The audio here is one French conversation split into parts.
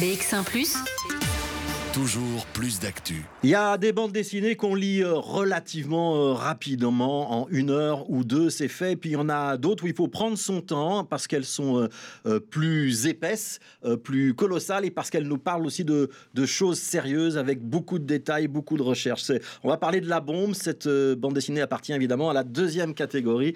BX1 ⁇ Toujours plus d'actu. Il y a des bandes dessinées qu'on lit euh, relativement euh, rapidement, en une heure ou deux, c'est fait. Puis il y en a d'autres où il faut prendre son temps parce qu'elles sont euh, plus épaisses, plus colossales et parce qu'elles nous parlent aussi de, choses sérieuses avec beaucoup de détails, beaucoup de recherches. On va parler de La Bombe. Cette bande dessinée appartient évidemment à la deuxième catégorie.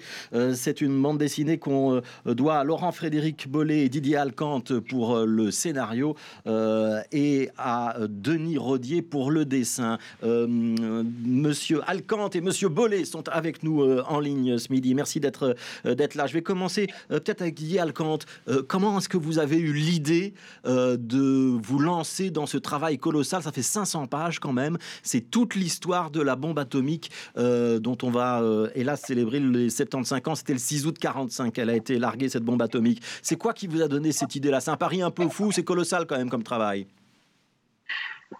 C'est une bande dessinée qu'on doit à Laurent Frédéric Bollet et Didier Alcante pour le scénario et à Denis Rodier pour le dessin. Euh, Monsieur Alcante et Monsieur Bollet sont avec nous euh, en ligne ce midi. Merci d'être euh, là. Je vais commencer peut-être avec Didier Alcante. comment est-ce que vous avez eu l'idée de vous lancer dans ce travail colossal? Ça fait 500 pages quand même. C'est toute l'histoire de la bombe atomique dont on va hélas célébrer les 75 ans. C'était le 6 août 45 qu'elle a été larguée cette bombe atomique. C'est quoi qui vous a donné cette idée-là? C'est un pari un peu fou. C'est colossal quand même comme travail.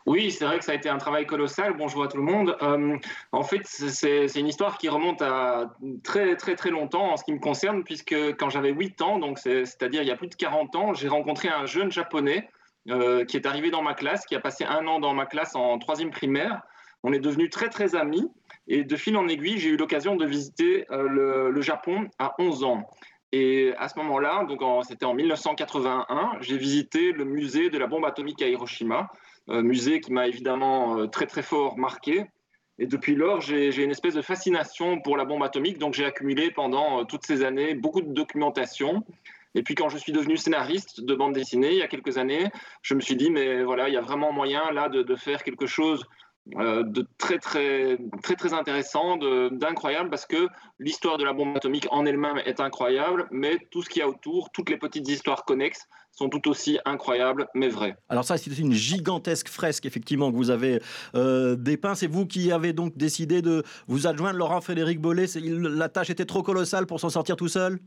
Oui, c'est vrai que ça a été un travail colossal. Bonjour à tout le monde. Euh, en fait, c'est une histoire qui remonte à très très très longtemps en ce qui me concerne, puisque quand j'avais 8 ans, donc c'est-à-dire il y a plus de 40 ans, j'ai rencontré un jeune japonais euh, qui est arrivé dans ma classe, qui a passé un an dans ma classe en troisième primaire. On est devenus très très amis et de fil en aiguille, j'ai eu l'occasion de visiter euh, le, le, Japon à 11 ans. Et à ce moment-là, donc c'était en 1981, j'ai visité le musée de la bombe atomique à Hiroshima musée qui m'a évidemment euh, très très fort marqué. Et depuis lors, j'ai une espèce de fascination pour la bombe atomique, donc j'ai accumulé pendant euh, toutes ces années beaucoup de documentation. Et puis quand je suis devenu scénariste de bande dessinée il y a quelques années, je me suis dit mais voilà, il y a vraiment moyen là de, de faire quelque chose euh, de très très très très intéressant, d'incroyable parce que l'histoire de la bombe atomique en elle-même est incroyable, mais tout ce qu'il y a autour, toutes les petites histoires connexes sont tout aussi incroyables, mais vraies. Alors ça, c'est une gigantesque fresque effectivement que vous avez euh, dépeint. C'est vous qui avez donc décidé de vous adjoindre Laurent Frédéric Bollet. La tâche était trop colossale pour s'en sortir tout seul?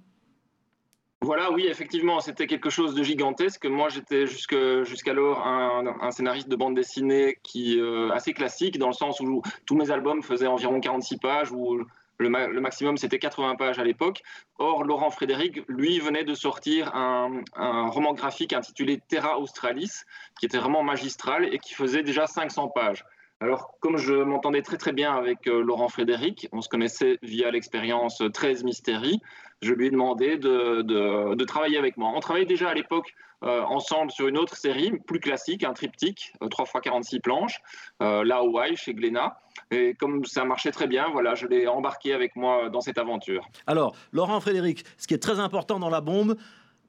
Voilà, oui, effectivement, c'était quelque chose de gigantesque. Moi, j'étais jusqu'alors un, scénariste de bande dessinée qui euh, assez classique, dans le sens où tous mes albums faisaient environ 46 pages, où le, maximum c'était 80 pages à l'époque. Or, Laurent Frédéric, lui, venait de sortir un, un, roman graphique intitulé Terra Australis, qui était vraiment magistral et qui faisait déjà 500 pages. Alors, comme je m'entendais très très bien avec euh, Laurent Frédéric, on se connaissait via l'expérience 13 Mystéries, je lui ai demandé de, travailler avec moi. On travaillait déjà à l'époque euh, ensemble sur une autre série, plus classique, un triptyque, 3 x 46 planches, euh, là Hawaii, chez Glénat. Et comme ça marchait très bien, voilà, je l'ai embarqué avec moi dans cette aventure. Alors, Laurent Frédéric, ce qui est très important dans la bombe,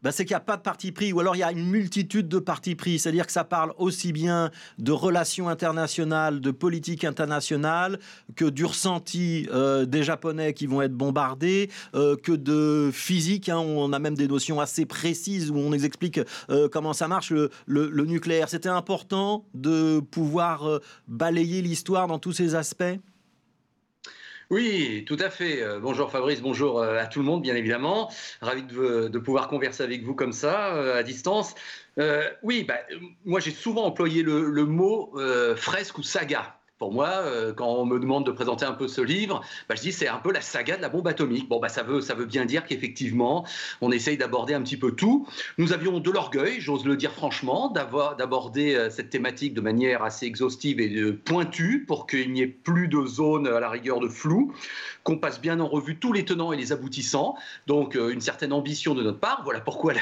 bah, c'est qu'il n'y a pas de parti pris, ou alors il y a une multitude de partis pris. C'est-à-dire que ça parle aussi bien de relations internationales, de politique internationale, que du ressenti euh, des Japonais qui vont être bombardés, euh, que de physique. Hein, on a même des notions assez précises où on explique euh, comment ça marche le nucléaire. C'était important de pouvoir balayer l'histoire dans tous ces aspects? Oui, tout à fait. Euh, bonjour Fabrice, bonjour euh, à tout le monde, bien évidemment. Ravi de, pouvoir converser avec vous comme ça, euh, à distance. oui, bah, moi j'ai souvent employé le mot fresque ou saga pour moi, euh, quand on me demande de présenter un peu ce livre, bah, je dis c'est un peu la saga de la bombe atomique. Bon, bah, ça, veut, ça veut bien dire qu'effectivement, on essaye d'aborder un petit peu tout. Nous avions de l'orgueil, j'ose le dire franchement, d'aborder euh, cette thématique de manière assez exhaustive et pointue pour qu'il n'y ait plus de zones à la rigueur de flou, qu'on passe bien en revue tous les tenants et les aboutissants. Donc, euh, une certaine ambition de notre part. Voilà pourquoi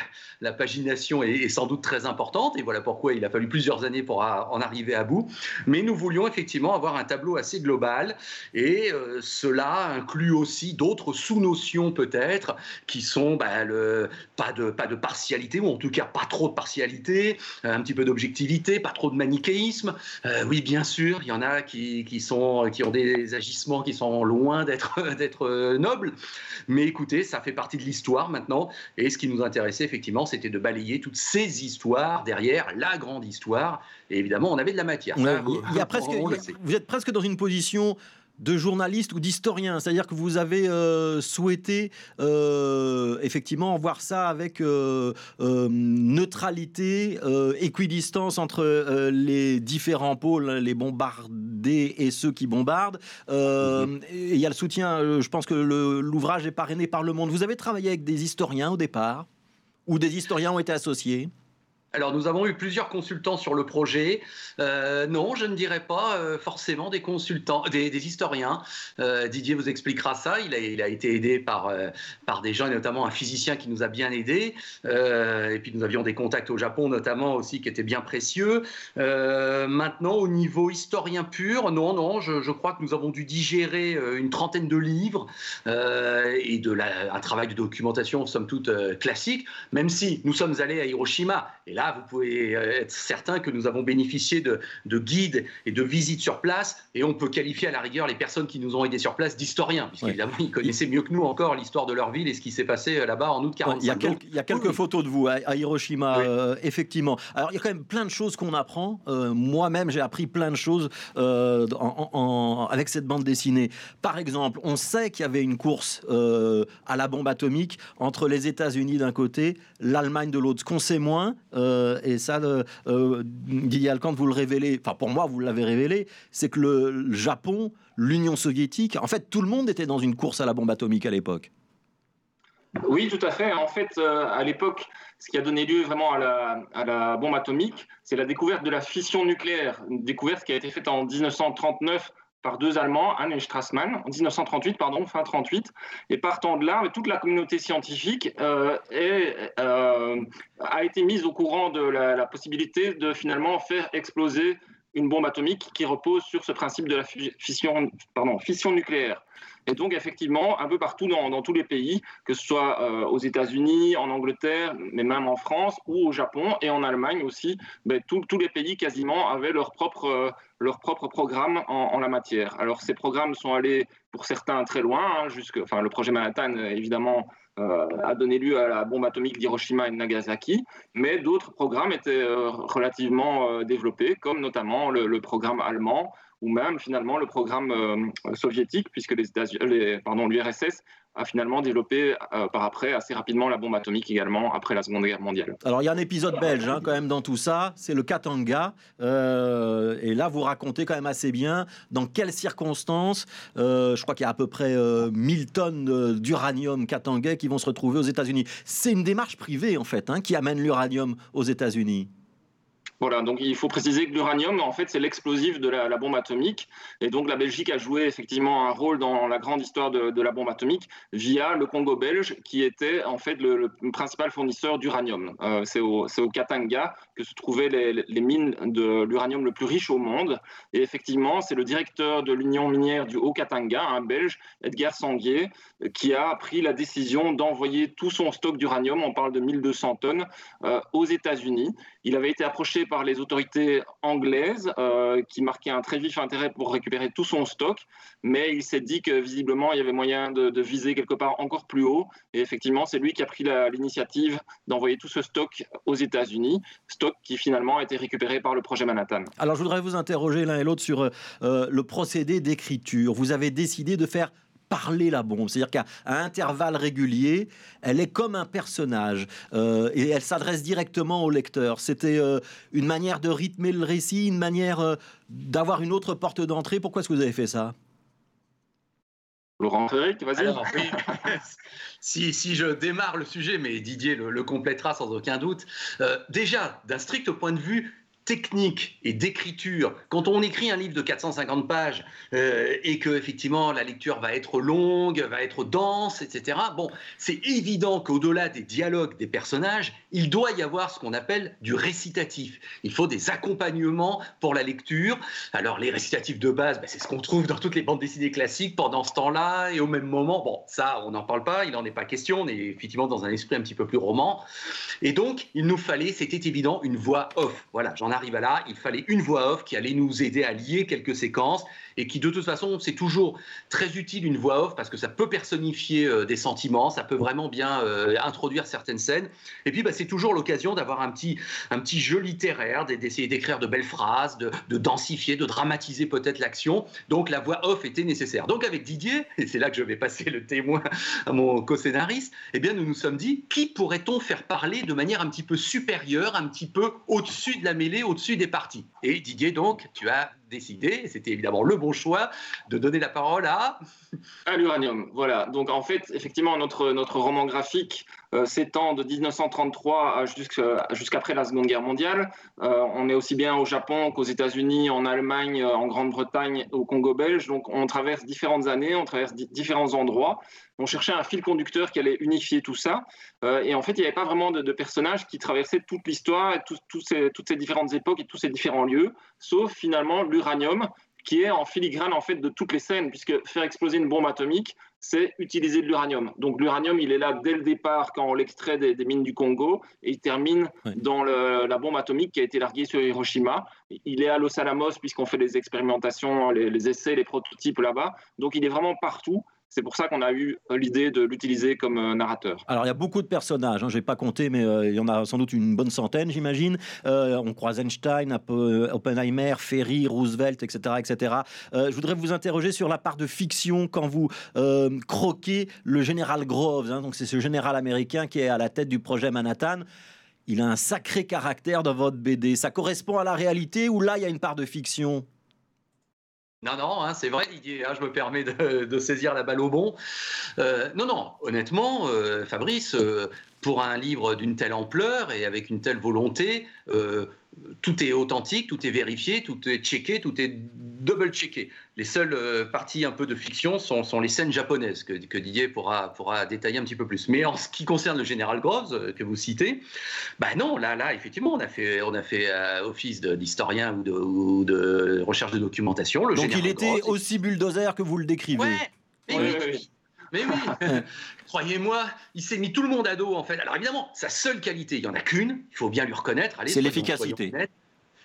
la, pagination est, sans doute très importante et voilà pourquoi il a fallu plusieurs années pour en arriver à bout. Mais nous voulions effectivement avoir un tableau assez global. Et euh, cela inclut aussi d'autres sous-notions peut-être qui sont bah, le, pas, de, pas de partialité, ou en tout cas pas trop de partialité, euh, un petit peu d'objectivité, pas trop de manichéisme. Euh, oui, bien sûr, il y en a qui, qui, sont, qui ont des agissements qui sont loin d'être nobles. Mais écoutez, ça fait partie de l'histoire maintenant. Et ce qui nous intéressait effectivement, c'était de balayer toutes ces histoires derrière la grande histoire. Et évidemment, on avait de la matière. il y a presque, vous êtes presque dans une position de journaliste ou d'historien, c'est-à-dire que vous avez euh, souhaité euh, effectivement voir ça avec euh, neutralité, équidistance entre les différents pôles, les bombardés et ceux qui bombardent. Mhm. il y a le soutien, je pense que l'ouvrage est parrainé par Le Monde. Vous avez travaillé avec des historiens au départ, ou des historiens ont été associés? Alors, nous avons eu plusieurs consultants sur le projet. Euh, non, je ne dirais pas euh, forcément des consultants, des, historiens. Euh, Didier vous expliquera ça. Il a, été aidé par, par des gens, et notamment un physicien qui nous a bien aidés. et puis, nous avions des contacts au Japon, notamment aussi, qui étaient bien précieux. maintenant, au niveau historien pur, non, non, je, crois que nous avons dû digérer une trentaine de livres et de un travail de documentation, somme toute, classique, même si nous sommes allés à Hiroshima. Et là, vous pouvez euh, être certain que nous avons bénéficié de, guides et de visites sur place, et on peut qualifier à la rigueur les personnes qui nous ont aidés sur place d'historiens, puisqu'évidemment, ils connaissaient mieux que nous encore l'histoire de leur ville et ce qui s'est passé euh, là-bas en août 45. il, y a quelques, il y a quelques photos de vous à, Hiroshima, euh, effectivement. Alors, il y a quand même plein de choses qu'on apprend. Moi-même, j'ai appris plein de choses avec cette bande dessinée. Par exemple, on sait qu'il y avait une course à la bombe atomique entre les États-Unis d'un côté, l'Allemagne de l'autre. Ce qu'on sait moins, euh, et ça, euh, Didier Alcant, vous le révélez, enfin pour moi, vous l'avez révélé, c'est que le, Japon, l'Union soviétique, en fait, tout le monde était dans une course à la bombe atomique à l'époque. Oui, tout à fait. En fait, euh, à l'époque, ce qui a donné lieu vraiment à la, à la bombe atomique, c'est la découverte de la fission nucléaire, une découverte qui a été faite en 1939 par deux Allemands, Hahn et Strassmann, en 1938, pardon, fin 38. Et partant de là, toute la communauté scientifique euh, euh, a été mise au courant de la, possibilité de finalement faire exploser une bombe atomique qui repose sur ce principe de la fission, nucléaire. Et donc, effectivement, un peu partout dans, tous les pays, que ce soit euh, aux États-Unis, en Angleterre, mais même en France ou au Japon et en Allemagne aussi, ben, tous les pays quasiment avaient leur propre, euh, leur propre programme en, la matière. Alors, ces programmes sont allés pour certains très loin, hein, enfin, le projet Manhattan, évidemment, euh, a donné lieu à la bombe atomique d'Hiroshima et de Nagasaki, mais d'autres programmes étaient relativement développés, comme notamment le programme allemand ou même finalement le programme euh, soviétique, puisque l'URSS a finalement développé euh, par après assez rapidement la bombe atomique également après la Seconde Guerre mondiale. Alors il y a un épisode belge hein, quand même dans tout ça, c'est le Katanga, euh, et là vous racontez quand même assez bien dans quelles circonstances, je crois qu'il y a à peu près 1000 tonnes d'uranium katangais qui vont se retrouver aux États-Unis. C'est une démarche privée en fait hein, qui amène l'uranium aux États-Unis. Voilà, donc il faut préciser que l'uranium, en fait, c'est l'explosif de la, bombe atomique. Et donc la Belgique a joué effectivement un rôle dans la grande histoire de, la bombe atomique via le Congo belge, qui était en fait le, principal fournisseur d'uranium. Euh, c'est au, Katanga que se trouvaient les, mines de l'uranium le plus riche au monde. Et effectivement, c'est le directeur de l'Union minière du Haut-Katanga, un Belge, Edgar Sanguier, qui a pris la décision d'envoyer tout son stock d'uranium, on parle de 1200 tonnes, euh, aux États-Unis. Il avait été approché par les autorités anglaises euh, qui marquaient un très vif intérêt pour récupérer tout son stock, mais il s'est dit que visiblement il y avait moyen de, viser quelque part encore plus haut. Et effectivement, c'est lui qui a pris l'initiative d'envoyer tout ce stock aux États-Unis, stock qui finalement a été récupéré par le projet Manhattan. Alors je voudrais vous interroger l'un et l'autre sur euh, le procédé d'écriture. Vous avez décidé de faire parler la bombe. C'est-à-dire qu'à intervalles réguliers, elle est comme un personnage euh, et elle s'adresse directement au lecteur. C'était euh, une manière de rythmer le récit, une manière euh, d'avoir une autre porte d'entrée. Pourquoi est-ce que vous avez fait ça? Laurent Frédéric, vas-y. si, si, je démarre le sujet, mais Didier le, le complétera sans aucun doute. déjà, d'un strict point de vue technique et d'écriture, quand on écrit un livre de 450 pages euh, et que effectivement la lecture va être longue, va être dense, etc. Bon, c'est évident qu'au-delà des dialogues des personnages, il doit y avoir ce qu'on appelle du récitatif. Il faut des accompagnements pour la lecture. Alors les récitatifs de base, ben, c'est ce qu'on trouve dans toutes les bandes dessinées classiques pendant ce temps-là et au même moment. Bon, ça, on n'en parle pas, il n'en est pas question. On est effectivement dans un esprit un petit peu plus roman. Et donc, il nous fallait, c'était évident, une voix off. Voilà, j'en arrive à là, il fallait une voix off qui allait nous aider à lier quelques séquences et qui de toute façon, c'est toujours très utile une voix off parce que ça peut personnifier euh, des sentiments, ça peut vraiment bien euh, introduire certaines scènes. Et puis, bah, c'est toujours l'occasion d'avoir un petit, un petit jeu littéraire, d'essayer d'écrire de belles phrases, de, densifier, de dramatiser peut-être l'action. Donc, la voix off était nécessaire. Donc, avec Didier, et c'est là que je vais passer le témoin à mon co-scénariste, eh bien, nous nous sommes dit, qui pourrait-on faire parler de manière un petit peu supérieure, un petit peu au-dessus de la mêlée, au-dessus des parties. Et Didier, donc, tu as décidé, c'était évidemment le bon choix, de donner la parole à... À l'uranium, voilà. Donc en fait, effectivement, notre, notre roman graphique euh, s'étend de 1933 jusqu'après la Seconde Guerre mondiale. Euh, on est aussi bien au Japon qu'aux États-Unis, en Allemagne, en Grande-Bretagne, au Congo belge. Donc on traverse différentes années, on traverse différents endroits. On cherchait un fil conducteur qui allait unifier tout ça. Euh, et en fait, il n'y avait pas vraiment de, personnages qui traversaient toute l'histoire, et toutes ces différentes époques et tous ces différents lieux, sauf finalement l'uranium, qui est en filigrane en fait de toutes les scènes, puisque faire exploser une bombe atomique, c'est utiliser de l'uranium. Donc l'uranium, il est là dès le départ quand on l'extrait des, mines du Congo, et il termine dans la bombe atomique qui a été larguée sur Hiroshima. Il est à Los Alamos puisqu'on fait des expérimentations, les essais, les prototypes là-bas. Donc il est vraiment partout. C'est pour ça qu'on a eu euh, l'idée de l'utiliser comme euh, narrateur. Alors il y a beaucoup de personnages, hein, je n'ai pas compté, mais euh, il y en a sans doute une bonne centaine, j'imagine. on croise Einstein, Oppenheimer, Ferry, Roosevelt, etc. etc. je voudrais vous interroger sur la part de fiction quand vous croquez le général Groves. Hein. c'est ce général américain qui est à la tête du projet Manhattan. Il a un sacré caractère dans votre BD. Ça correspond à la réalité ou là il y a une part de fiction? Non, non, hein, c'est vrai, Didier, hein, je me permets de, saisir la balle au bon. Euh, non, non, honnêtement, euh, Fabrice, euh, pour un livre d'une telle ampleur et avec une telle volonté, tout est authentique, tout est vérifié, tout est checké, tout est double-checké. Les seules euh, parties un peu de fiction sont, les scènes japonaises que, Didier pourra, pourra, détailler un petit peu plus. Mais en ce qui concerne le général Groves euh, que vous citez, bah non, là, là, effectivement, on a fait, on a fait euh, office d'historien ou de, recherche de documentation. Le Donc il était aussi bulldozer que vous le décrivez. Ouais, mais oui, croyez-moi, il s'est mis tout le monde à dos en fait. Alors évidemment, sa seule qualité, il n'y en a qu'une, il faut bien lui reconnaître. C'est l'efficacité.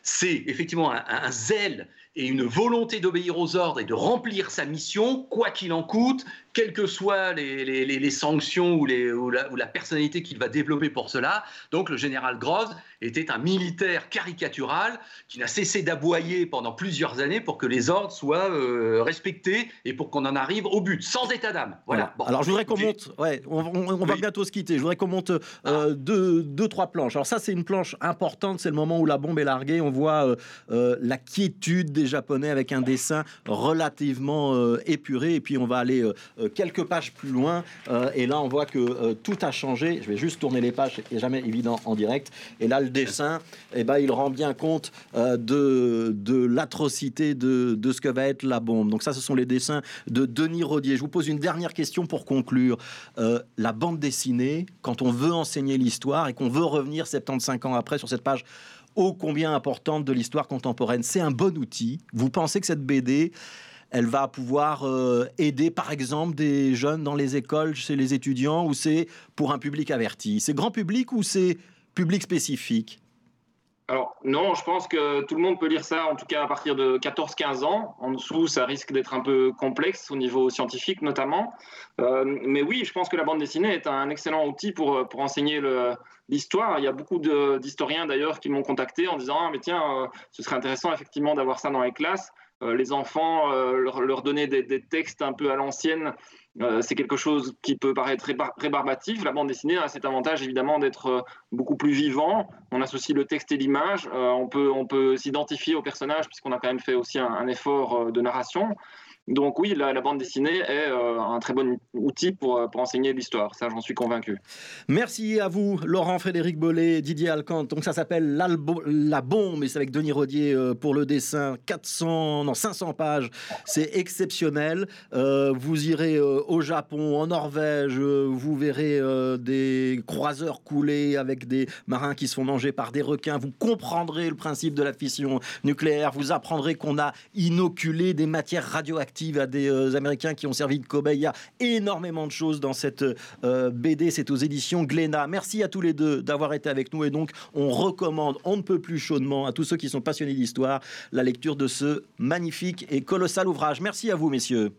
C'est effectivement un, zèle et une volonté d'obéir aux ordres et de remplir sa mission, quoi qu'il en coûte, quelles que soient les, sanctions ou, ou, la, personnalité qu'il va développer pour cela. Donc le général Groves était un militaire caricatural qui n'a cessé d'aboyer pendant plusieurs années pour que les ordres soient euh, respectés et pour qu'on en arrive au but, sans état d'âme. Voilà. Alors je voudrais qu'on monte, ouais, on, va bientôt se quitter, je voudrais qu'on monte euh, ah. deux, deux, trois planches. Alors ça c'est une planche importante, c'est le moment où la bombe est larguée, on voit euh, la quiétude des Japonais avec un dessin relativement épuré et puis on va aller euh, quelques pages plus loin. Euh, et là, on voit que euh, tout a changé. Je vais juste tourner les pages, c'est jamais évident en direct. Et là, le dessin, eh ben, il rend bien compte de, de l'atrocité de, de, ce que va être la bombe. Donc ça, ce sont les dessins de Denis Rodier. Je vous pose une dernière question pour conclure. la bande dessinée, quand on veut enseigner l'histoire et qu'on veut revenir 75 ans après sur cette page ô combien importante de l'histoire contemporaine, c'est un bon outil. Vous pensez que cette BD elle va pouvoir euh, aider, par exemple, des jeunes dans les écoles, chez les étudiants, ou c'est pour un public averti? C'est grand public ou c'est public spécifique? Alors non, je pense que tout le monde peut lire ça, en tout cas à partir de 14-15 ans. En dessous, ça risque d'être un peu complexe au niveau scientifique notamment. Euh, mais oui, je pense que la bande dessinée est un excellent outil pour, pour enseigner l'histoire. Il y a beaucoup d'historiens d'ailleurs qui m'ont contacté en disant ah, mais tiens, euh, ce serait intéressant effectivement d'avoir ça dans les classes. Euh, les enfants, euh, leur, donner des, textes un peu à l'ancienne, euh, c'est quelque chose qui peut paraître rébarbatif. La bande dessinée a cet avantage évidemment d'être beaucoup plus vivant. On associe le texte et l'image. on peut, on peut s'identifier au personnage puisqu'on a quand même fait aussi un effort de narration. Donc oui, la, bande dessinée est euh, un très bon outil pour, euh, pour enseigner l'histoire, ça j'en suis convaincu. Merci à vous, Laurent Frédéric Bollet, Didier Alcante. Donc ça s'appelle La Bombe, et c'est avec Denis Rodier euh, pour le dessin. 400, non 500 pages, c'est exceptionnel. vous irez au Japon, en Norvège, vous verrez des croiseurs couler avec des marins qui se font manger par des requins. Vous comprendrez le principe de la fission nucléaire. Vous apprendrez qu'on a inoculé des matières radioactives à des euh, Américains qui ont servi de cobaye. Il y a énormément de choses dans cette euh, BD. C'est aux éditions Glénat. Merci à tous les deux d'avoir été avec nous. Et donc, on recommande, on ne peut plus chaudement, à tous ceux qui sont passionnés d'histoire, la lecture de ce magnifique et colossal ouvrage. Merci à vous, messieurs.